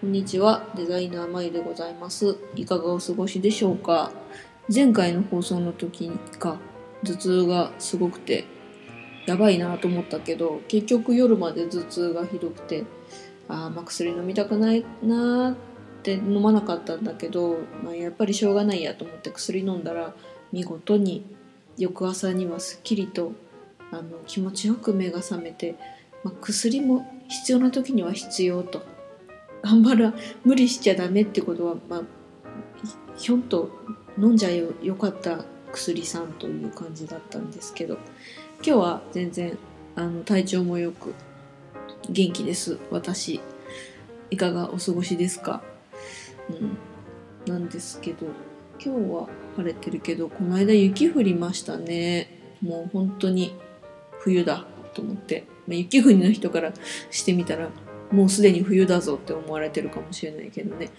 こんにちは、デザイナーまゆでございます。いかがお過ごしでしょうか？前回の放送の時か、頭痛がすごくて、やばいなと思ったけど、結局夜まで頭痛がひどくて、ああ、まあ薬飲みたくないなって飲まなかったんだけど、まあ、やっぱりしょうがないやと思って薬飲んだら、見事に翌朝にはすっきりとあの気持ちよく目が覚めて、まあ、薬も必要な時には必要と。頑張ら無理しちゃダメってことは、まあ、ひょんと飲んじゃよよかった薬さんという感じだったんですけど今日は全然あの体調もよく元気です。私いかがお過ごしですか？うん。なんですけど今日は晴れてるけどこの間雪降りましたね。もう本当に冬だと思って、まあ、雪国の人からしてみたらもうすでに冬だぞって思われてるかもしれないけどね。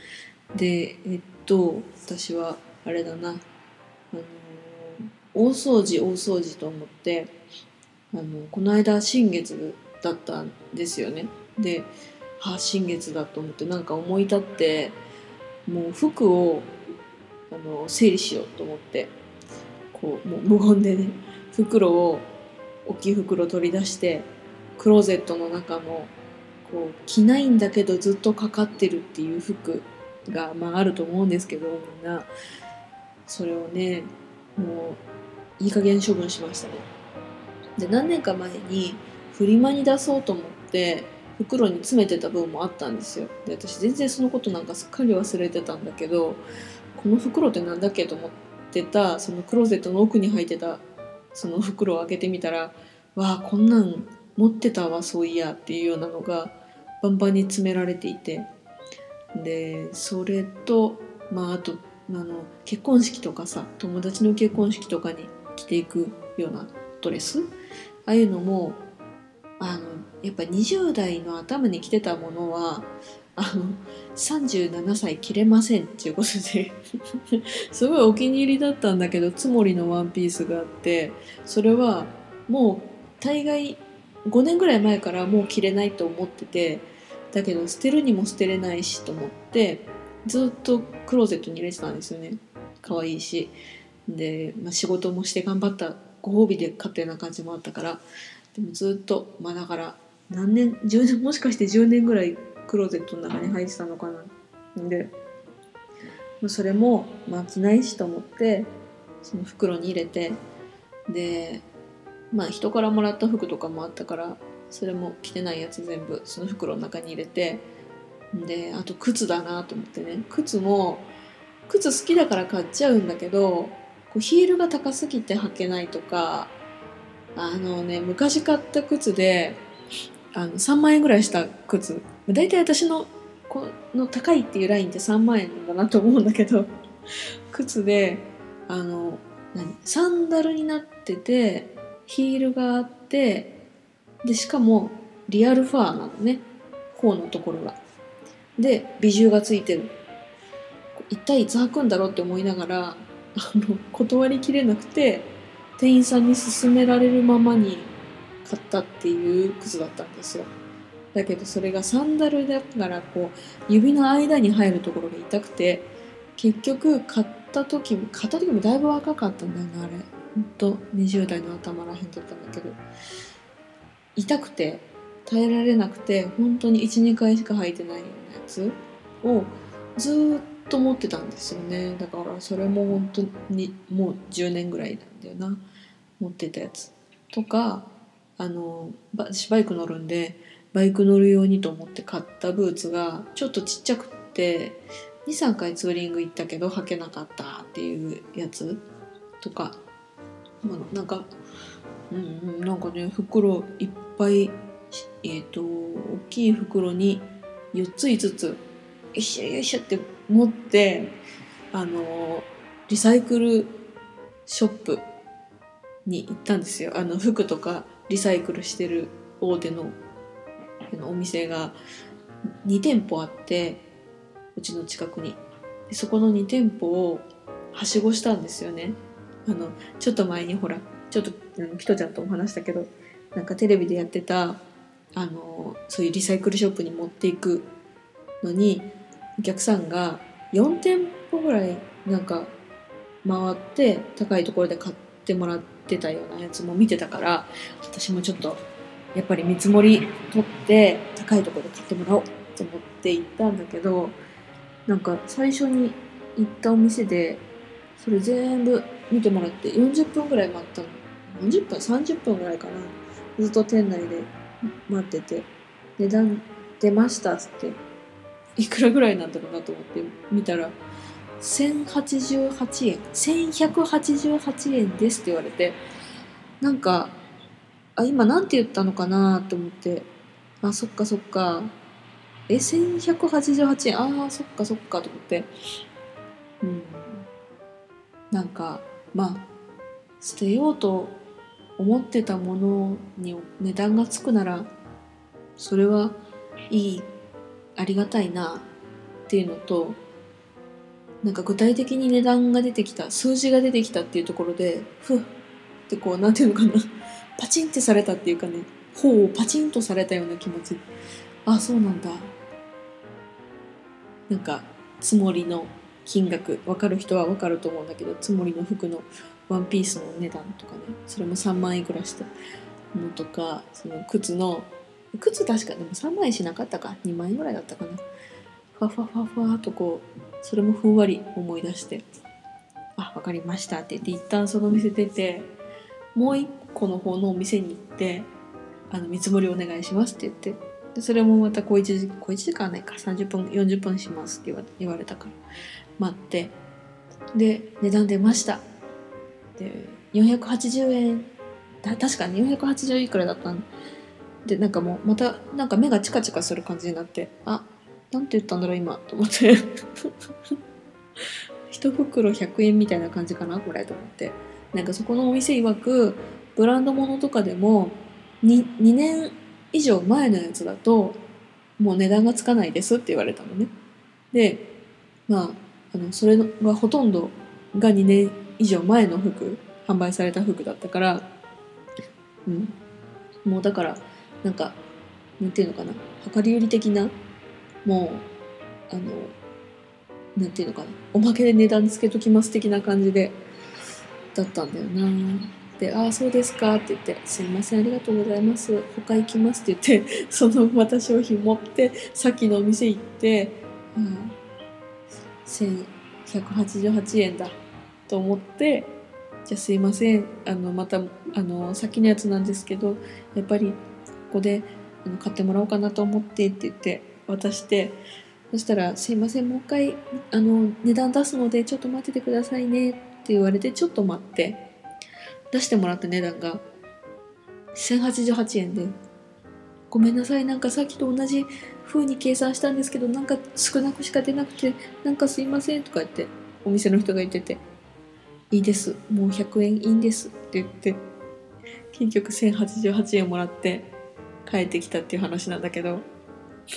でえっと私はあれだな。あの大掃除大掃除と思ってあのこの間新月だったんですよね。であ新月だと思ってなんか思い立ってもう服をあの整理しようと思ってこうもう無言でね袋を大きい袋取り出してクローゼットの中のこう着ないんだけどずっとかかってるっていう服が、まあ、あると思うんですけどみんな。それをねもういい加減処分しましたね。で何年か前にフリマに出そうと思って袋に詰めてた分もあったんですよ。で私全然そのことなんかすっかり忘れてたんだけどこの袋ってなんだっけと思ってたそのクローゼットの奥に入ってたその袋を開けてみたらわあこんなん持ってたわそういやっていうようなのがバンバンに詰められていて。でそれとまああとあの結婚式とかさ友達の結婚式とかに着ていくようなドレス？ああいうのもあのやっぱ20代の頭に着てたものはあの37歳着れませんっていうことで。すごいお気に入りだったんだけどつもりのワンピースがあってそれはもう大概5年ぐらい前からもう着れないと思っててだけど捨てるにも捨てれないしと思ってずっとクローゼットに入れてたんですよね。可愛いし。で、まあ、仕事もして頑張ったご褒美で買ったような感じもあったからでもずっとまあだから何年10年もしかして10年ぐらいクローゼットの中に入ってたのかな。でそれもまあ着ないしと思ってその袋に入れてでまあ人からもらった服とかもあったからそれも着てないやつ全部その袋の中に入れてであと靴だなと思ってね。靴も靴好きだから買っちゃうんだけどこうヒールが高すぎて履けないとかあのね昔買った靴であの3万円ぐらいした靴。大体私のこの高いっていうラインって3万円だなと思うんだけど 靴であの何サンダルになっててヒールがあってでしかもリアルファーなのね。甲のところが。で美獣がついてる。一体いつ履くんだろうって思いながらあの断りきれなくて店員さんに勧められるままに買ったっていう靴だったんですよ。だけどそれがサンダルだからこう指の間に入るところが痛くて結局買った時も買った時もだいぶ若かったんだよねあれ。ほんと20代の頭らへんだったんだけど。痛くて耐えられなくて本当に12回しか履いてないようなやつをずっと持ってたんですよね。だからそれも本当にもう10年ぐらいなんだよな。持ってたやつ。とかあの私バイク乗るんでバイク乗るようにと思って買ったブーツがちょっとちっちゃくって23回ツーリング行ったけど履けなかったっていうやつとか、まあ、なんかうんなんかね袋いっぱいえっ、と大きい袋に4つ5つよいしょよいしょって持ってあのリサイクルショップに行ったんですよ。あの服とかリサイクルしてる大手ののお店が2店舗あってうちの近くに。そこの2店舗をはしごしたんですよね。あのちょっと前にほらちょっとあのピトちゃんとも話したけどなんかテレビでやってたあのそういうリサイクルショップに持っていくのにお客さんが4店舗ぐらいなんか回って高いところで買ってもらってたようなやつも見てたから私もちょっとやっぱり見積もり取って高いところで買ってもらおうと思って行ったんだけどなんか最初に行ったお店でそれ全部見てもらって40分ぐらい待ったの。40分30分ぐらいかな。ずっと店内で待ってて。値段出ましたっつって。いくらぐらいなんだろうなと思って見たら。1088円。1188円ですって言われて。なんかあ今なんて言ったのかなと思って。あそっかそっか。え1188円。ああそっかそっかと思って。うん。なんかまあ捨てようと思ってたものに値段がつくならそれはいいありがたいなっていうのとなんか具体的に値段が出てきた数字が出てきたっていうところでふっってこうなんていうのかな。パチンってされたっていうかね頬をパチンとされたような気持ち。あそうなんだ。なんかつもりの金額分かる人は分かると思うんだけどつもりの服のワンピースの値段とかねそれも3万円くらいしたのとかその靴の靴確かでも3万円しなかったか2万円ぐらいだったかな。ファファファファとこうそれもふんわり思い出して「あ分かりました」って言って一旦その店出てもう一個の方のお店に行って「あの見積もりお願いします」って言ってでそれもまた小1時小1時間ないか30分40分しますって言われたから。待って。で値段出ました。で480円。だ確かに480いくらだったん。でなんかもうまたなんか目がチカチカする感じになって。あなんて言ったんだろう今。と思って。一袋100円みたいな感じかなこれと思って。なんかそこのお店曰くブランド物とかでも 2, 2年以上前のやつだともう値段がつかないですって言われたのね。でまああのそれがほとんどが2年以上前の服販売された服だったからうん。もうだからなんかなんていうのかな。量り売り的なもうあのなんていうのかな。おまけで値段つけときます的な感じでだったんだよな。で「ああそうですか」って言って「すいませんありがとうございます。他行きます」って言ってそのまた商品持ってさっきのお店行って「うん、1188円だ」と思って「じゃあすいません。あのまたあの先のやつなんですけどやっぱりここであの買ってもらおうかなと思って」って言って渡して。そしたら「すいませんもう一回あの値段出すのでちょっと待っててくださいね」って言われてちょっと待って。出してもらった値段が1088円で「ごめんなさい。なんかさっきと同じ風に計算したんですけどなんか少なくしか出なくてなんかすいません」とか言ってお店の人が言ってて「いいです。もう100円いいんです」って言って結局1088円もらって帰ってきたっていう話なんだけど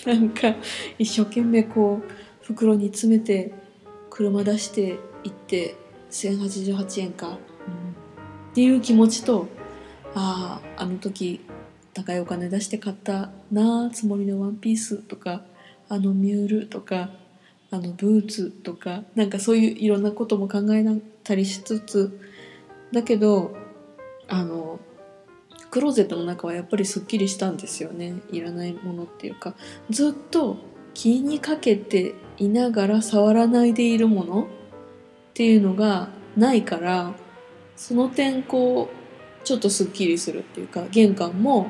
なんか一生懸命こう袋に詰めて車出して行って1088円か、っていう気持ちとあああの時高いお金出して買ったなつもりのワンピースとかあのミュールとかあのブーツとかなんかそういういろんなことも考えたりしつつだけどあのクローゼットの中はやっぱりすっきりしたんですよね。いらないものっていうか。ずっと気にかけていながら触らないでいるものっていうのがないからその点こうちょっとすっきりするっていうか玄関も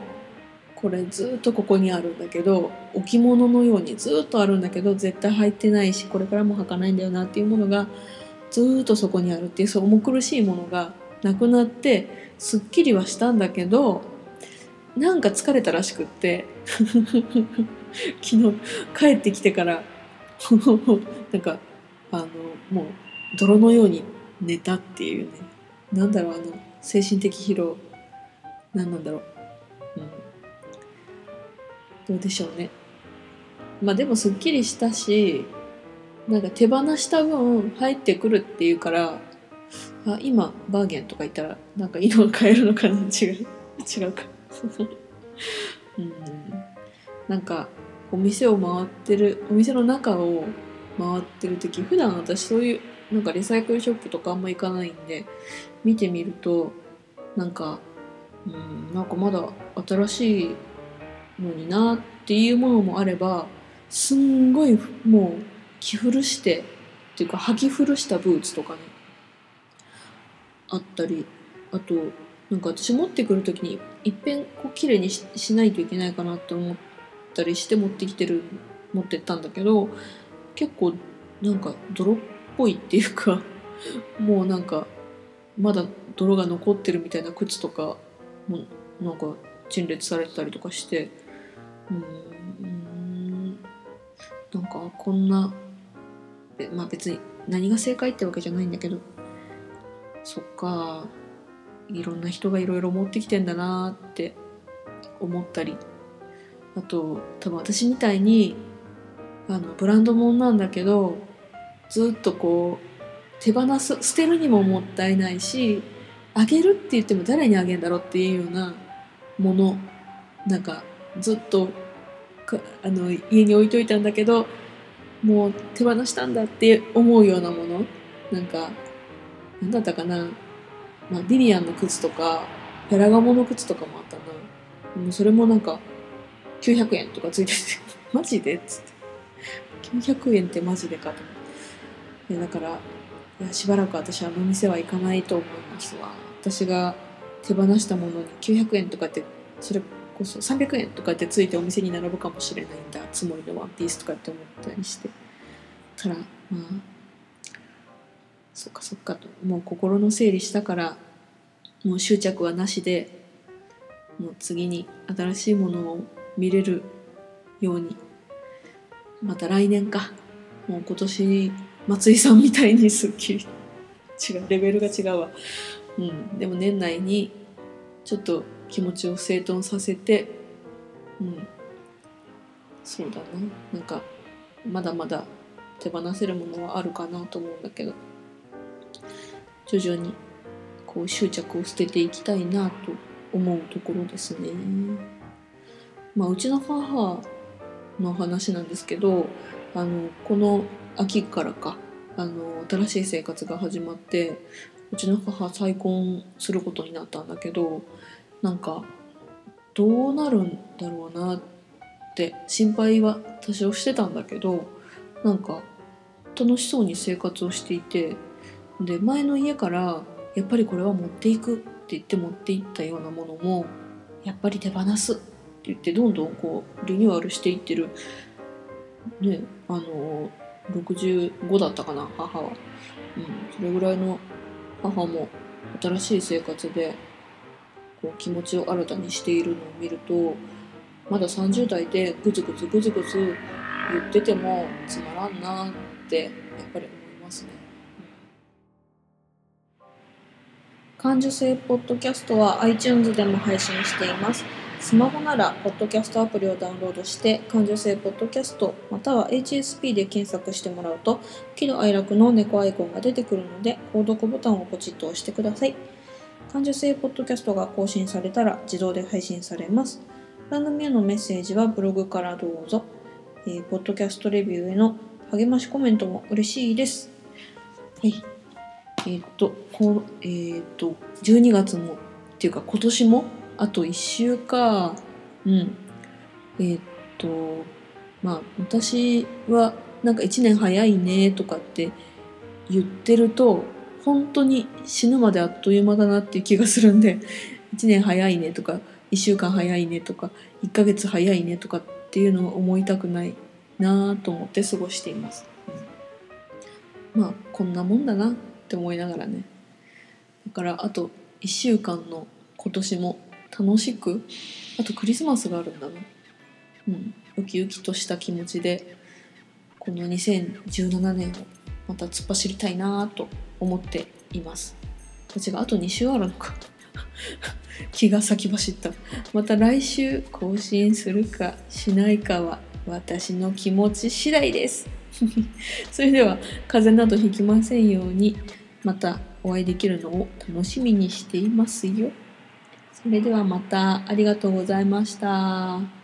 これずっとここにあるんだけど置物のようにずっとあるんだけど絶対入ってないしこれからも履かないんだよなっていうものがずっとそこにあるっていうそう重苦しいものがなくなってすっきりはしたんだけどなんか疲れたらしくって 昨日帰ってきてから なんかあのもう泥のように寝たっていうね。なんだろうあの精神的疲労何なんだろう、うん、どうでしょうね。まあでもすっきりしたしなんか手放した分入ってくるっていうからあ今バーゲンとか言ったらなんか色が変えるのかな違う。違うか。うん。なんかお店を回ってるお店の中を回ってる時普段私そういうなんかリサイクルショップとかあんま行かないんで見てみるとなんかうんなんかまだ新しいのになっていうものもあればすんごいもう着古してっていうか履き古したブーツとかねあったりあとなんか私持ってくる時にいっぺんこう綺麗にししないといけないかなって思ったりして持ってきてる持ってったんだけど結構なんか泥っぽいっていうか もうなんかまだ泥が残ってるみたいな靴とかもなんか陳列されてたりとかしてうんなんかこんなまあ別に何が正解ってわけじゃないんだけどそっかいろんな人がいろいろ持ってきてんだなって思ったりあと多分私みたいにあのブランド物なんだけどずっとこう手放す捨てるにももったいないしあげるって言っても誰にあげんだろうっていうようなもの。なんかずっとあの家に置いといたんだけどもう手放したんだって思うようなもの。なんか何だったかな、まあ、ディリアンの靴とかフェラガモの靴とかもあったな。もうそれもなんか900円とかついてて。マジで？っつって。900円ってマジでかと思いやだからいやしばらく私あの店は行かないと思いますわ。私が手放したものに900円とかってそれこそ300円とかってついてお店に並ぶかもしれないんだつもりのワンピースとかって思ったりして。たらまあそっかそっかともう心の整理したからもう執着はなしでもう次に新しいものを見れるようにまた来年か。もう今年松井さんみたいにすっきり。違う。レベルが違うわ。うん。でも年内にちょっと気持ちを整頓させてうん。そうだな。なんかまだまだ手放せるものはあるかなと思うんだけど。徐々にこう執着を捨てていきたいなと思うところですね。まあ、うちの母の話なんですけどあのこの秋からか。あの新しい生活が始まってうちの母再婚することになったんだけどなんかどうなるんだろうなって心配は多少してたんだけどなんか楽しそうに生活をしていてで前の家からやっぱりこれは持っていくって言って持っていったようなものもやっぱり手放すって言ってどんどんこうリニューアルしていってる。ねあの65だったかな母は、うん、それぐらいの母も新しい生活でこう気持ちを新たにしているのを見るとまだ30代でグツグツグツグツ言っててもつまらんなってやっぱり思いますね。感受性ポッドキャストは iTunes でも配信しています。スマホなら、ポッドキャストアプリをダウンロードして、感受性ポッドキャスト、または HSP で検索してもらうと、喜怒哀楽の猫アイコンが出てくるので、購読ボタンをポチッと押してください。感受性ポッドキャストが更新されたら自動で配信されます。番組へのメッセージはブログからどうぞ。えー、ポッドキャストレビューへの励ましコメントも嬉しいです。はい。えーっと、こう、えーっと、12月も、っていうか今年も、あと1週か、うん。えーっと、まあ、私は、なんか1年早いねとかって言ってると、本当に死ぬまであっという間だなっていう気がするんで、1年早いねとか、1週間早いねとか、1ヶ月早いねとかっていうのを思いたくないなぁと思って過ごしています。まあ、こんなもんだなって思いながらね。だから、あと1週間の今年も楽しく、あとクリスマスがあるんだな。うん。ウキウキとした気持ちで、この2017年をまた突っ走りたいなと思っています。こちらあと2週あるのか。気が先走った。また来週更新するかしないかは私の気持ち次第です。それでは風邪などひきませんようにまたお会いできるのを楽しみにしていますよ。それではまたありがとうございました。